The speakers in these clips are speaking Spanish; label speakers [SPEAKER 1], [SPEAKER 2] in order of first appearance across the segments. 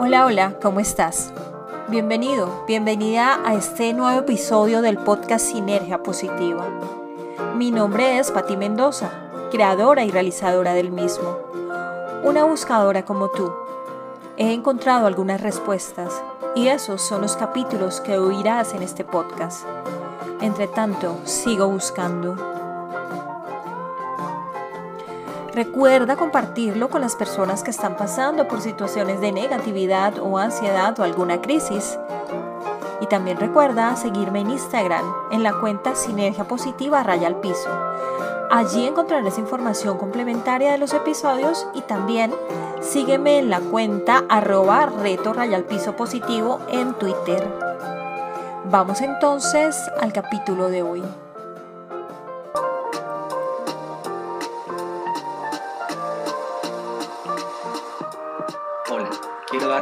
[SPEAKER 1] Hola, hola, ¿cómo estás? Bienvenido, bienvenida a este nuevo episodio del podcast Sinergia Positiva. Mi nombre es Patti Mendoza, creadora y realizadora del mismo. Una buscadora como tú. He encontrado algunas respuestas y esos son los capítulos que oirás en este podcast. Entre tanto, sigo buscando. Recuerda compartirlo con las personas que están pasando por situaciones de negatividad o ansiedad o alguna crisis. Y también recuerda seguirme en Instagram en la cuenta Sinergia Positiva Raya al Piso. Allí encontrarás información complementaria de los episodios y también sígueme en la cuenta arroba reto raya al piso positivo en Twitter. Vamos entonces al capítulo de hoy.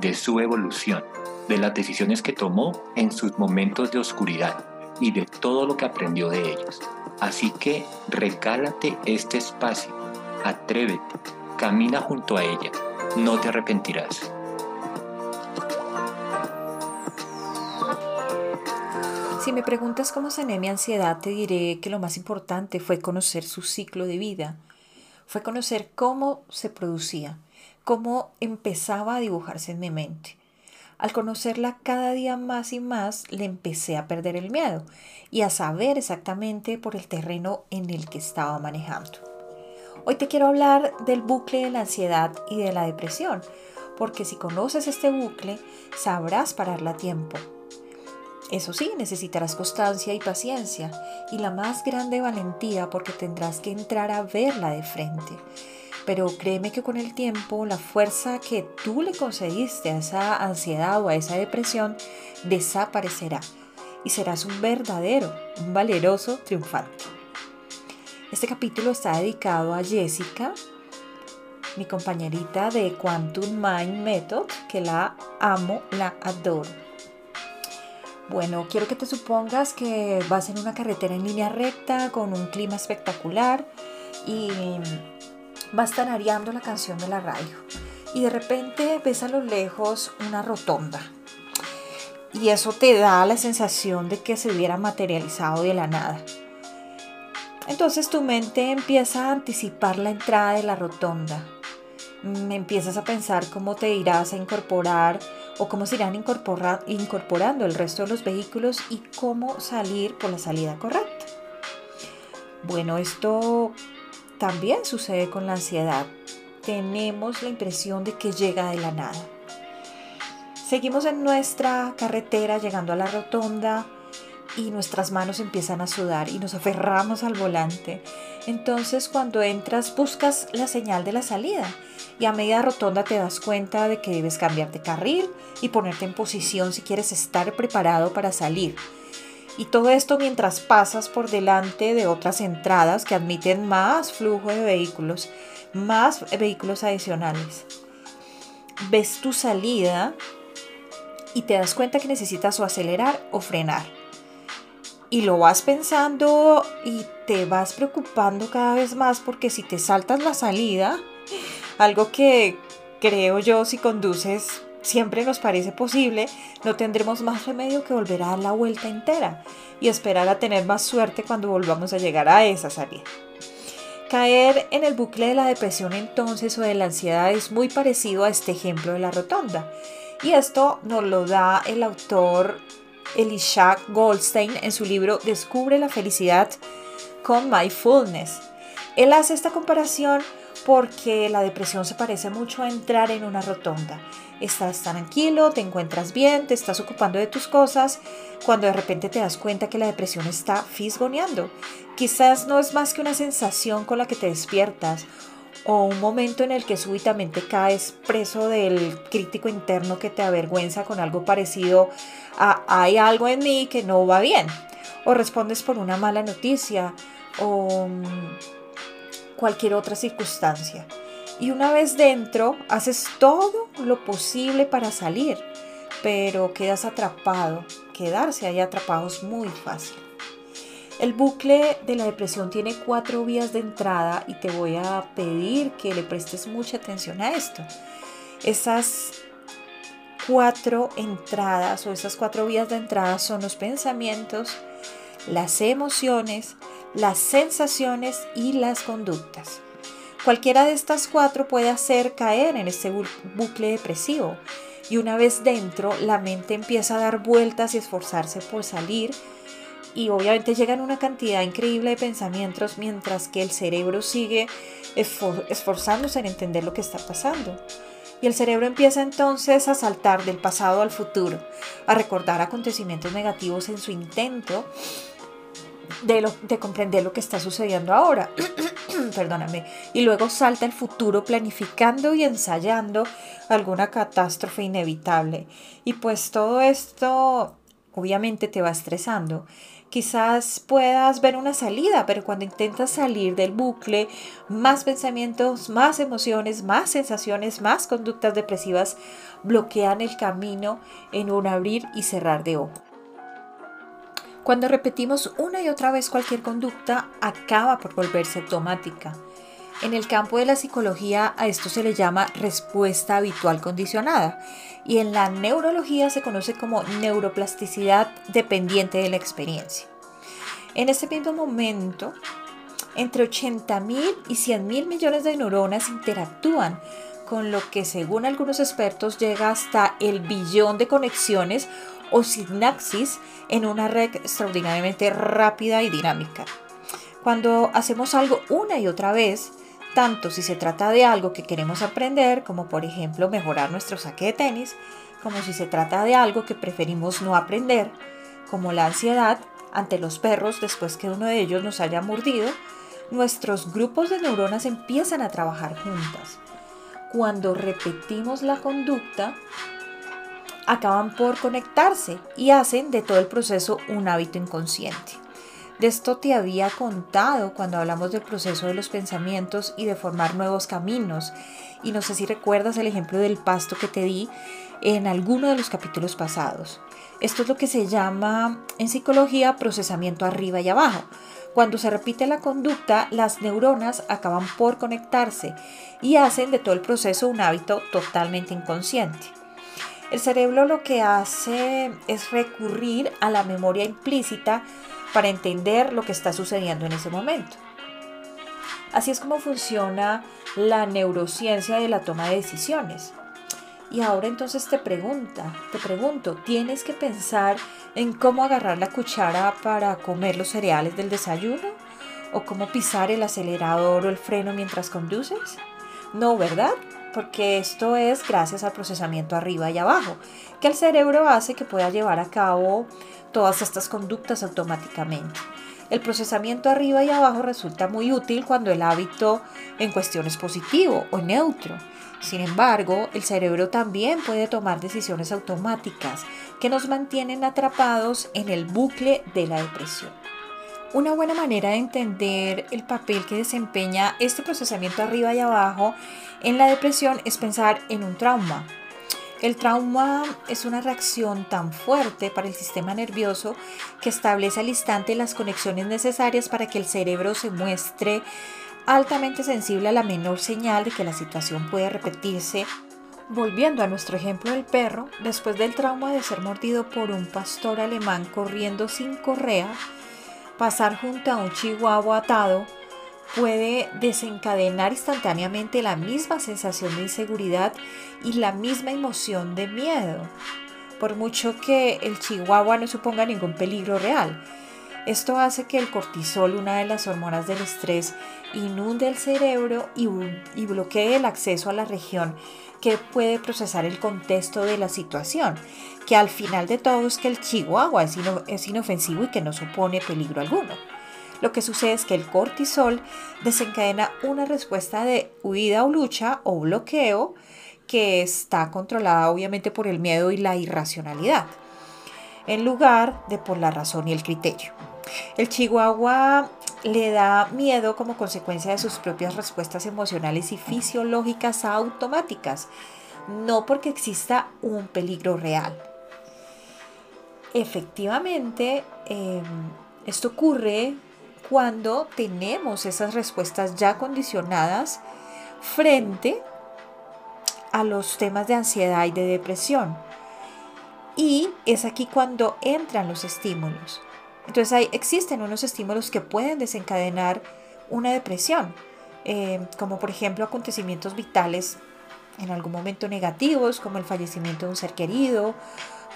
[SPEAKER 2] de su evolución, de las decisiones que tomó en sus momentos de oscuridad y de todo lo que aprendió de ellos. Así que regálate este espacio, atrévete, camina junto a ella, no te arrepentirás.
[SPEAKER 1] Si me preguntas cómo sané mi ansiedad, te diré que lo más importante fue conocer su ciclo de vida. Fue conocer cómo se producía, cómo empezaba a dibujarse en mi mente. Al conocerla cada día más y más, le empecé a perder el miedo y a saber exactamente por el terreno en el que estaba manejando. Hoy te quiero hablar del bucle de la ansiedad y de la depresión, porque si conoces este bucle, sabrás pararla a tiempo, eso sí, necesitarás constancia y paciencia y la más grande valentía porque tendrás que entrar a verla de frente. Pero créeme que con el tiempo la fuerza que tú le concediste a esa ansiedad o a esa depresión desaparecerá y serás un verdadero, un valeroso triunfante. Este capítulo está dedicado a Jessica, mi compañerita de Quantum Mind Method, que la amo, la adoro. Bueno, quiero que te supongas que vas en una carretera en línea recta con un clima espectacular y vas tarareando la canción de la radio. Y de repente ves a lo lejos una rotonda. Y eso te da la sensación de que se hubiera materializado de la nada. Entonces tu mente empieza a anticipar la entrada de la rotonda. Mm, empiezas a pensar cómo te irás a incorporar o cómo se irán incorporando el resto de los vehículos y cómo salir por la salida correcta. Bueno, esto también sucede con la ansiedad. Tenemos la impresión de que llega de la nada. Seguimos en nuestra carretera llegando a la rotonda y nuestras manos empiezan a sudar y nos aferramos al volante. Entonces cuando entras buscas la señal de la salida y a media rotonda te das cuenta de que debes cambiar de carril y ponerte en posición si quieres estar preparado para salir. Y todo esto mientras pasas por delante de otras entradas que admiten más flujo de vehículos, más vehículos adicionales. Ves tu salida y te das cuenta que necesitas o acelerar o frenar. Y lo vas pensando y te vas preocupando cada vez más porque si te saltas la salida, algo que creo yo si conduces siempre nos parece posible, no tendremos más remedio que volver a dar la vuelta entera y esperar a tener más suerte cuando volvamos a llegar a esa salida. Caer en el bucle de la depresión entonces o de la ansiedad es muy parecido a este ejemplo de la rotonda. Y esto nos lo da el autor Elisha Goldstein en su libro Descubre la felicidad con Mindfulness. Él hace esta comparación porque la depresión se parece mucho a entrar en una rotonda. Estás tranquilo, te encuentras bien, te estás ocupando de tus cosas, cuando de repente te das cuenta que la depresión está fisgoneando. Quizás no es más que una sensación con la que te despiertas o un momento en el que súbitamente caes preso del crítico interno que te avergüenza con algo parecido a hay algo en mí que no va bien, o respondes por una mala noticia o mm, cualquier otra circunstancia. Y una vez dentro, haces todo lo posible para salir, pero quedas atrapado. Quedarse ahí atrapado es muy fácil. El bucle de la depresión tiene cuatro vías de entrada y te voy a pedir que le prestes mucha atención a esto. Esas cuatro entradas o esas cuatro vías de entrada son los pensamientos, las emociones, las sensaciones y las conductas. Cualquiera de estas cuatro puede hacer caer en este bucle depresivo y una vez dentro la mente empieza a dar vueltas y esforzarse por salir y obviamente llegan una cantidad increíble de pensamientos mientras que el cerebro sigue esforzándose en entender lo que está pasando. Y el cerebro empieza entonces a saltar del pasado al futuro, a recordar acontecimientos negativos en su intento de, lo, de comprender lo que está sucediendo ahora. Perdóname. Y luego salta al futuro planificando y ensayando alguna catástrofe inevitable. Y pues todo esto obviamente te va estresando quizás puedas ver una salida, pero cuando intentas salir del bucle, más pensamientos, más emociones, más sensaciones, más conductas depresivas bloquean el camino en un abrir y cerrar de ojo. Cuando repetimos una y otra vez cualquier conducta, acaba por volverse automática. En el campo de la psicología a esto se le llama respuesta habitual condicionada y en la neurología se conoce como neuroplasticidad dependiente de la experiencia. En este mismo momento, entre 80.000 y 100.000 millones de neuronas interactúan, con lo que según algunos expertos llega hasta el billón de conexiones o sinapsis en una red extraordinariamente rápida y dinámica. Cuando hacemos algo una y otra vez, tanto si se trata de algo que queremos aprender, como por ejemplo mejorar nuestro saque de tenis, como si se trata de algo que preferimos no aprender, como la ansiedad ante los perros después que uno de ellos nos haya mordido, nuestros grupos de neuronas empiezan a trabajar juntas. Cuando repetimos la conducta, acaban por conectarse y hacen de todo el proceso un hábito inconsciente. De esto te había contado cuando hablamos del proceso de los pensamientos y de formar nuevos caminos. Y no sé si recuerdas el ejemplo del pasto que te di en alguno de los capítulos pasados. Esto es lo que se llama en psicología procesamiento arriba y abajo. Cuando se repite la conducta, las neuronas acaban por conectarse y hacen de todo el proceso un hábito totalmente inconsciente. El cerebro lo que hace es recurrir a la memoria implícita para entender lo que está sucediendo en ese momento. Así es como funciona la neurociencia de la toma de decisiones. Y ahora entonces te pregunta, te pregunto, ¿tienes que pensar en cómo agarrar la cuchara para comer los cereales del desayuno? ¿O cómo pisar el acelerador o el freno mientras conduces? No, ¿verdad? Porque esto es gracias al procesamiento arriba y abajo, que el cerebro hace que pueda llevar a cabo todas estas conductas automáticamente. El procesamiento arriba y abajo resulta muy útil cuando el hábito en cuestión es positivo o neutro. Sin embargo, el cerebro también puede tomar decisiones automáticas que nos mantienen atrapados en el bucle de la depresión. Una buena manera de entender el papel que desempeña este procesamiento arriba y abajo en la depresión es pensar en un trauma, el trauma es una reacción tan fuerte para el sistema nervioso que establece al instante las conexiones necesarias para que el cerebro se muestre altamente sensible a la menor señal de que la situación puede repetirse. Volviendo a nuestro ejemplo del perro, después del trauma de ser mordido por un pastor alemán corriendo sin correa, pasar junto a un chihuahua atado puede desencadenar instantáneamente la misma sensación de inseguridad y la misma emoción de miedo, por mucho que el chihuahua no suponga ningún peligro real. Esto hace que el cortisol, una de las hormonas del estrés, inunde el cerebro y, bloquee el acceso a la región que puede procesar el contexto de la situación, que al final de todo es que el chihuahua es inofensivo y que no supone peligro alguno. lo que sucede es que el cortisol desencadena una respuesta de huida o lucha o bloqueo que está controlada obviamente por el miedo y la irracionalidad, en lugar de por la razón y el criterio. El chihuahua le da miedo como consecuencia de sus propias respuestas emocionales y fisiológicas automáticas, no porque exista un peligro real. Efectivamente, em, esto ocurre cuando tenemos esas respuestas ya condicionadas frente a los temas de ansiedad y de depresión. Y es aquí cuando entran los estímulos. Entonces hay, existen unos estímulos que pueden desencadenar una depresión, eh, como por ejemplo acontecimientos vitales en algún momento negativos, como el fallecimiento de un ser querido,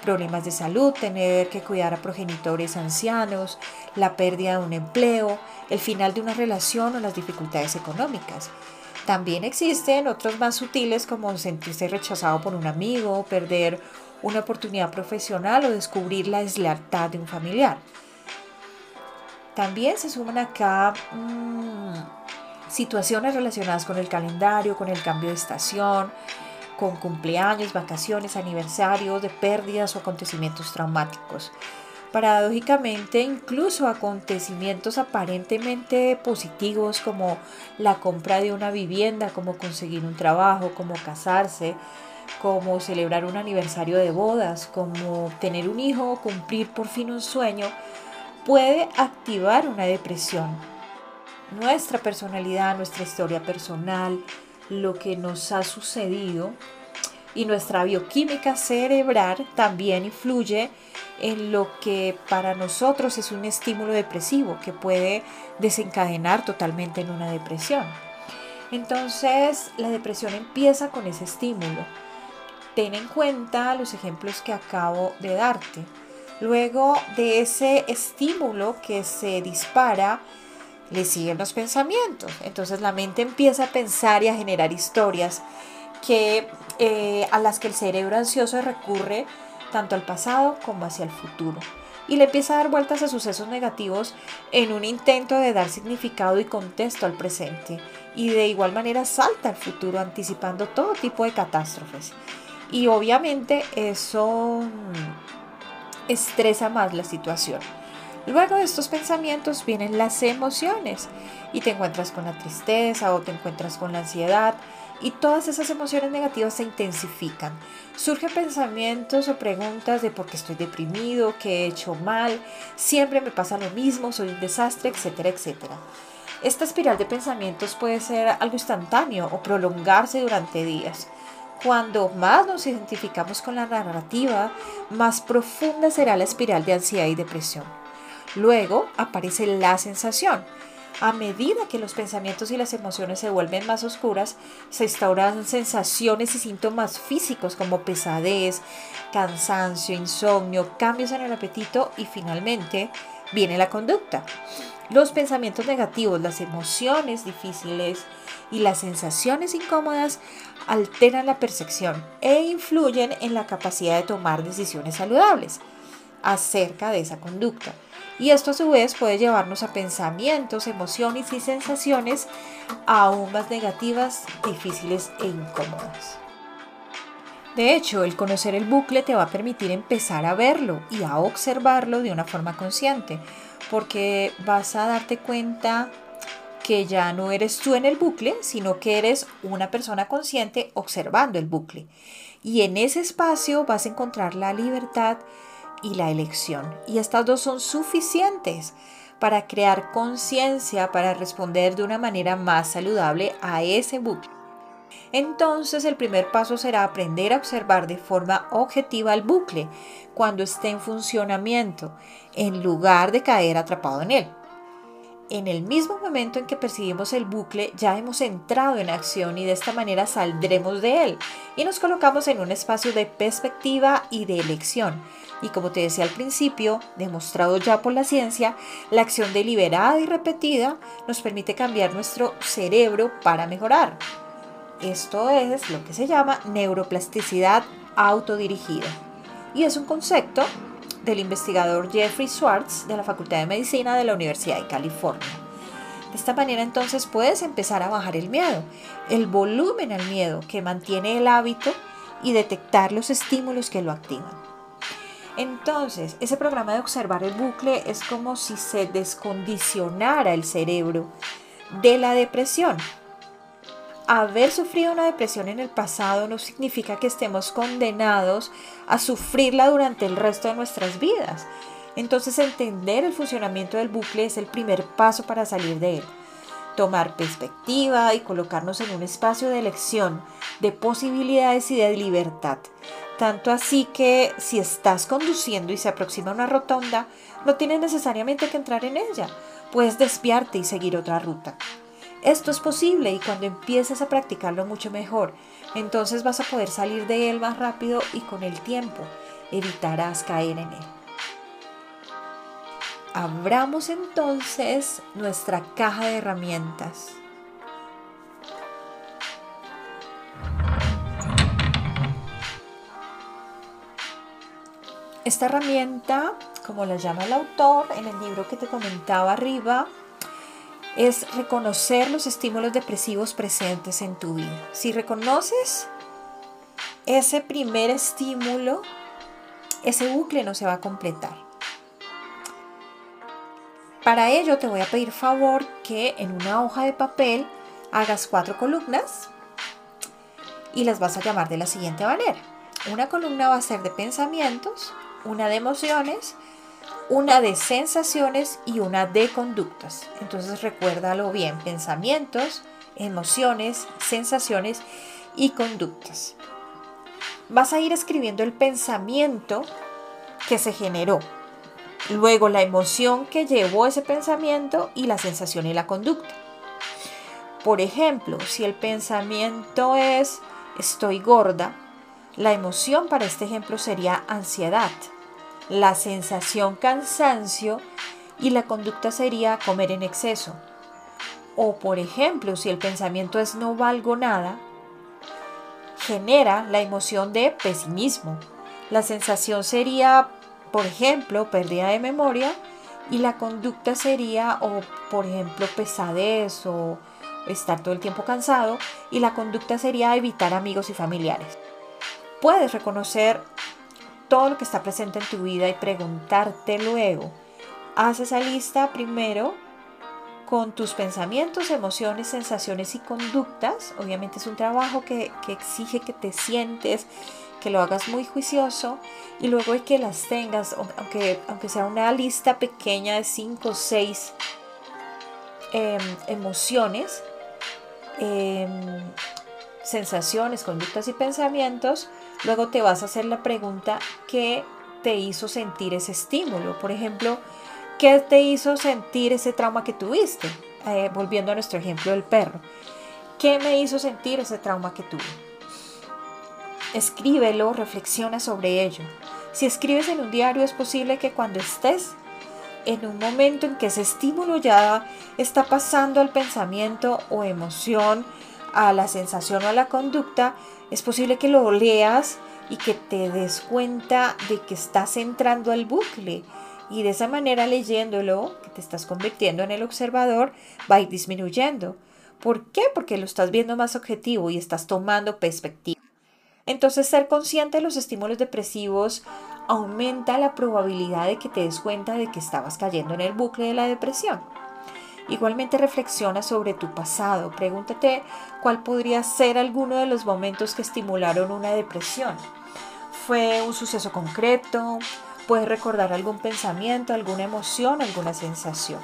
[SPEAKER 1] problemas de salud, tener que cuidar a progenitores ancianos, la pérdida de un empleo, el final de una relación o las dificultades económicas. También existen otros más sutiles como sentirse rechazado por un amigo, perder una oportunidad profesional o descubrir la deslealtad de un familiar. También se suman acá mm, situaciones relacionadas con el calendario, con el cambio de estación, con cumpleaños, vacaciones, aniversarios, de pérdidas o acontecimientos traumáticos. Paradójicamente, incluso acontecimientos aparentemente positivos como la compra de una vivienda, como conseguir un trabajo, como casarse, como celebrar un aniversario de bodas, como tener un hijo o cumplir por fin un sueño, puede activar una depresión. Nuestra personalidad, nuestra historia personal, lo que nos ha sucedido y nuestra bioquímica cerebral también influye en lo que para nosotros es un estímulo depresivo que puede desencadenar totalmente en una depresión. Entonces la depresión empieza con ese estímulo. Ten en cuenta los ejemplos que acabo de darte. Luego de ese estímulo que se dispara, le siguen los pensamientos. Entonces la mente empieza a pensar y a generar historias que, eh, a las que el cerebro ansioso recurre tanto al pasado como hacia el futuro. Y le empieza a dar vueltas a sucesos negativos en un intento de dar significado y contexto al presente. Y de igual manera salta al futuro anticipando todo tipo de catástrofes. Y obviamente eso mm, estresa más la situación. Luego de estos pensamientos vienen las emociones y te encuentras con la tristeza o te encuentras con la ansiedad y todas esas emociones negativas se intensifican. Surgen pensamientos o preguntas de por qué estoy deprimido, qué he hecho mal, siempre me pasa lo mismo, soy un desastre, etcétera, etcétera. Esta espiral de pensamientos puede ser algo instantáneo o prolongarse durante días. Cuando más nos identificamos con la narrativa, más profunda será la espiral de ansiedad y depresión. Luego aparece la sensación. A medida que los pensamientos y las emociones se vuelven más oscuras, se instauran sensaciones y síntomas físicos como pesadez, cansancio, insomnio, cambios en el apetito y finalmente viene la conducta. Los pensamientos negativos, las emociones difíciles y las sensaciones incómodas alteran la percepción e influyen en la capacidad de tomar decisiones saludables acerca de esa conducta y esto a su vez puede llevarnos a pensamientos, emociones y sensaciones aún más negativas, difíciles e incómodas. De hecho, el conocer el bucle te va a permitir empezar a verlo y a observarlo de una forma consciente, porque vas a darte cuenta que ya no eres tú en el bucle, sino que eres una persona consciente observando el bucle. Y en ese espacio vas a encontrar la libertad y la elección. Y estas dos son suficientes para crear conciencia, para responder de una manera más saludable a ese bucle. Entonces el primer paso será aprender a observar de forma objetiva el bucle cuando esté en funcionamiento, en lugar de caer atrapado en él. En el mismo momento en que percibimos el bucle, ya hemos entrado en acción y de esta manera saldremos de él y nos colocamos en un espacio de perspectiva y de elección y como te decía al principio, demostrado ya por la ciencia, la acción deliberada y repetida nos permite cambiar nuestro cerebro para mejorar. Esto es lo que se llama neuroplasticidad autodirigida. Y es un concepto del investigador Jeffrey Schwartz de la Facultad de Medicina de la Universidad de California. De esta manera entonces puedes empezar a bajar el miedo, el volumen al miedo que mantiene el hábito y detectar los estímulos que lo activan. Entonces, ese programa de observar el bucle es como si se descondicionara el cerebro de la depresión. Haber sufrido una depresión en el pasado no significa que estemos condenados a sufrirla durante el resto de nuestras vidas. Entonces entender el funcionamiento del bucle es el primer paso para salir de él. Tomar perspectiva y colocarnos en un espacio de elección, de posibilidades y de libertad. Tanto así que si estás conduciendo y se aproxima una rotonda, no tienes necesariamente que entrar en ella. Puedes desviarte y seguir otra ruta. Esto es posible y cuando empieces a practicarlo mucho mejor, entonces vas a poder salir de él más rápido y con el tiempo evitarás caer en él. Abramos entonces nuestra caja de herramientas. Esta herramienta, como la llama el autor en el libro que te comentaba arriba, es reconocer los estímulos depresivos presentes en tu vida. Si reconoces ese primer estímulo, ese bucle no se va a completar. Para ello te voy a pedir favor que en una hoja de papel hagas cuatro columnas y las vas a llamar de la siguiente manera. Una columna va a ser de pensamientos, una de emociones, una de sensaciones y una de conductas. Entonces recuérdalo bien, pensamientos, emociones, sensaciones y conductas. Vas a ir escribiendo el pensamiento que se generó luego la emoción que llevó ese pensamiento y la sensación y la conducta. Por ejemplo, si el pensamiento es estoy gorda, la emoción para este ejemplo sería ansiedad, la sensación cansancio y la conducta sería comer en exceso. O por ejemplo, si el pensamiento es no valgo nada, genera la emoción de pesimismo. La sensación sería por ejemplo, pérdida de memoria y la conducta sería, o por ejemplo, pesadez o estar todo el tiempo cansado y la conducta sería evitar amigos y familiares. Puedes reconocer todo lo que está presente en tu vida y preguntarte luego. Haz esa lista primero con tus pensamientos, emociones, sensaciones y conductas. Obviamente es un trabajo que, que exige que te sientes que lo hagas muy juicioso y luego de que las tengas, aunque, aunque sea una lista pequeña de 5 o 6 em, emociones, em, sensaciones, conductas y pensamientos, luego te vas a hacer la pregunta ¿qué te hizo sentir ese estímulo? Por ejemplo, ¿qué te hizo sentir ese trauma que tuviste? Eh, volviendo a nuestro ejemplo del perro. ¿Qué me hizo sentir ese trauma que tuve? Escríbelo, reflexiona sobre ello. Si escribes en un diario es posible que cuando estés en un momento en que ese estímulo ya está pasando al pensamiento o emoción, a la sensación o a la conducta, es posible que lo leas y que te des cuenta de que estás entrando al bucle. Y de esa manera leyéndolo, que te estás convirtiendo en el observador, va a ir disminuyendo. ¿Por qué? Porque lo estás viendo más objetivo y estás tomando perspectiva. Entonces ser consciente de los estímulos depresivos aumenta la probabilidad de que te des cuenta de que estabas cayendo en el bucle de la depresión. Igualmente reflexiona sobre tu pasado, pregúntate cuál podría ser alguno de los momentos que estimularon una depresión. ¿Fue un suceso concreto? ¿Puedes recordar algún pensamiento, alguna emoción, alguna sensación?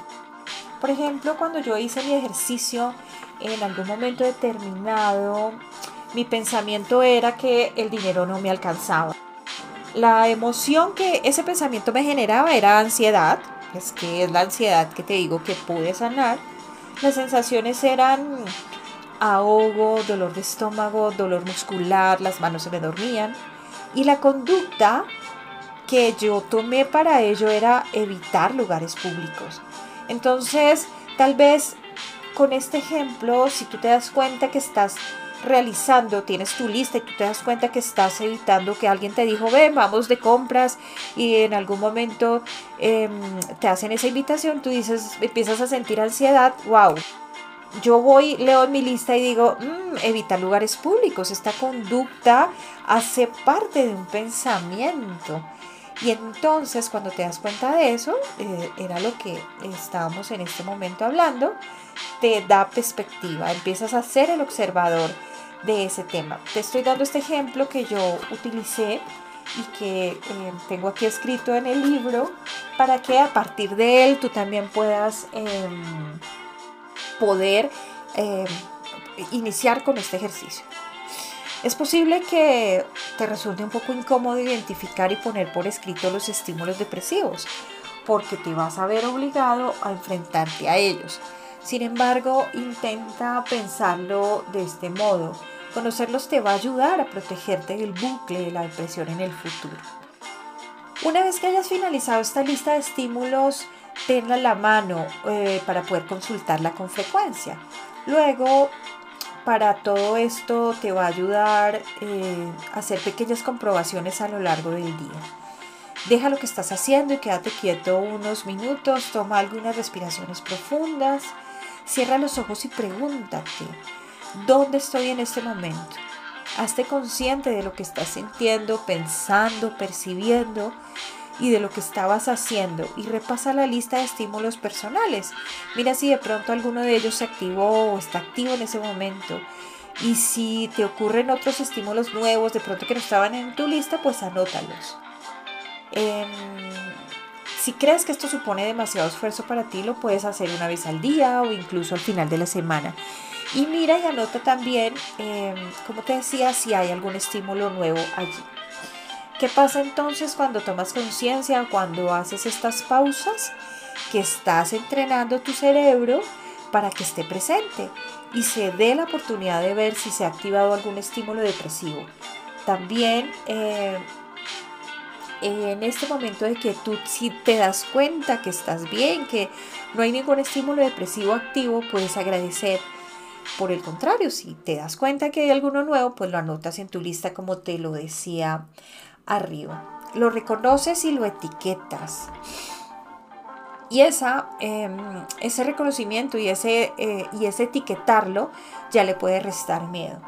[SPEAKER 1] Por ejemplo, cuando yo hice mi ejercicio en algún momento determinado, mi pensamiento era que el dinero no me alcanzaba. La emoción que ese pensamiento me generaba era ansiedad, es que es la ansiedad que te digo que pude sanar. Las sensaciones eran ahogo, dolor de estómago, dolor muscular, las manos se me dormían. Y la conducta que yo tomé para ello era evitar lugares públicos. Entonces, tal vez con este ejemplo, si tú te das cuenta que estás realizando, tienes tu lista y tú te das cuenta que estás evitando que alguien te dijo, ven, vamos de compras y en algún momento em, te hacen esa invitación, tú dices, empiezas a sentir ansiedad, wow. Yo voy, leo mi lista y digo, mm, evita lugares públicos. Esta conducta hace parte de un pensamiento. Y entonces cuando te das cuenta de eso, eh, era lo que estábamos en este momento hablando, te da perspectiva, empiezas a ser el observador de ese tema. Te estoy dando este ejemplo que yo utilicé y que eh, tengo aquí escrito en el libro para que a partir de él tú también puedas em, poder em, iniciar con este ejercicio. Es posible que te resulte un poco incómodo identificar y poner por escrito los estímulos depresivos, porque te vas a ver obligado a enfrentarte a ellos. Sin embargo, intenta pensarlo de este modo. Conocerlos te va a ayudar a protegerte del bucle de la depresión en el futuro. Una vez que hayas finalizado esta lista de estímulos, tenla en la mano eh, para poder consultarla con frecuencia. Luego, para todo esto te va a ayudar eh, a hacer pequeñas comprobaciones a lo largo del día. Deja lo que estás haciendo y quédate quieto unos minutos, toma algunas respiraciones profundas Cierra los ojos y pregúntate, ¿dónde estoy en este momento? Hazte consciente de lo que estás sintiendo, pensando, percibiendo y de lo que estabas haciendo y repasa la lista de estímulos personales. Mira si de pronto alguno de ellos se activó o está activo en ese momento. Y si te ocurren otros estímulos nuevos de pronto que no estaban en tu lista, pues anótalos. Em, si crees que esto supone demasiado esfuerzo para ti, lo puedes hacer una vez al día o incluso al final de la semana. Y mira y anota también, em, como te decía, si hay algún estímulo nuevo allí. ¿Qué pasa entonces cuando tomas conciencia, cuando haces estas pausas? Que estás entrenando tu cerebro para que esté presente y se dé la oportunidad de ver si se ha activado algún estímulo depresivo. También eh, en este momento de que tú si te das cuenta que estás bien, que no hay ningún estímulo depresivo activo, puedes agradecer. Por el contrario, si te das cuenta que hay alguno nuevo, pues lo anotas en tu lista como te lo decía arriba. Lo reconoces y lo etiquetas. Y esa, em, ese reconocimiento y ese, eh, y ese etiquetarlo ya le puede restar miedo.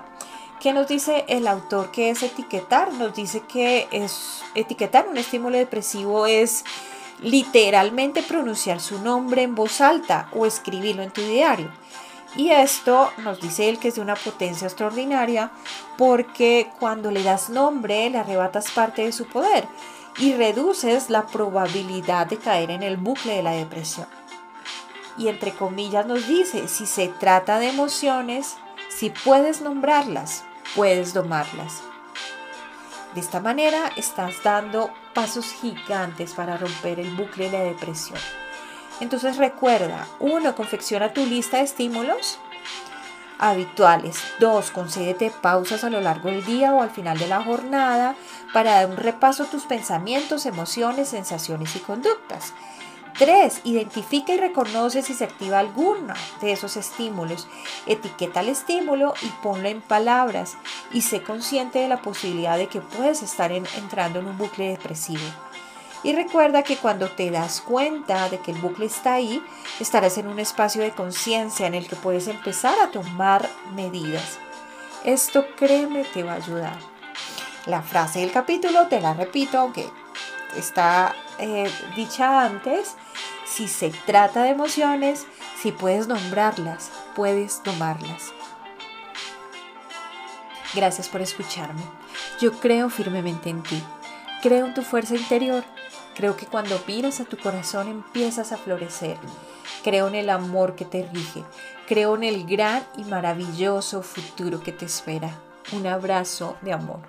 [SPEAKER 1] ¿Qué nos dice el autor que es etiquetar? Nos dice que es etiquetar un estímulo depresivo es literalmente pronunciar su nombre en voz alta o escribirlo en tu diario. Y esto nos dice él que es de una potencia extraordinaria porque cuando le das nombre le arrebatas parte de su poder y reduces la probabilidad de caer en el bucle de la depresión. Y entre comillas nos dice, si se trata de emociones, si puedes nombrarlas, puedes domarlas. De esta manera estás dando pasos gigantes para romper el bucle de la depresión. Entonces recuerda, uno, confecciona tu lista de estímulos habituales. Dos, concédete pausas a lo largo del día o al final de la jornada para dar un repaso a tus pensamientos, emociones, sensaciones y conductas. 3. Identifica y reconoce si se activa alguno de esos estímulos. Etiqueta el estímulo y ponlo en palabras y sé consciente de la posibilidad de que puedes estar entrando en un bucle depresivo. Y recuerda que cuando te das cuenta de que el bucle está ahí, estarás en un espacio de conciencia en el que puedes empezar a tomar medidas. Esto créeme te va a ayudar. La frase del capítulo te la repito, aunque está eh, dicha antes, si se trata de emociones, si puedes nombrarlas, puedes tomarlas. Gracias por escucharme. Yo creo firmemente en ti. Creo en tu fuerza interior. Creo que cuando miras a tu corazón empiezas a florecer. Creo en el amor que te rige. Creo en el gran y maravilloso futuro que te espera. Un abrazo de amor.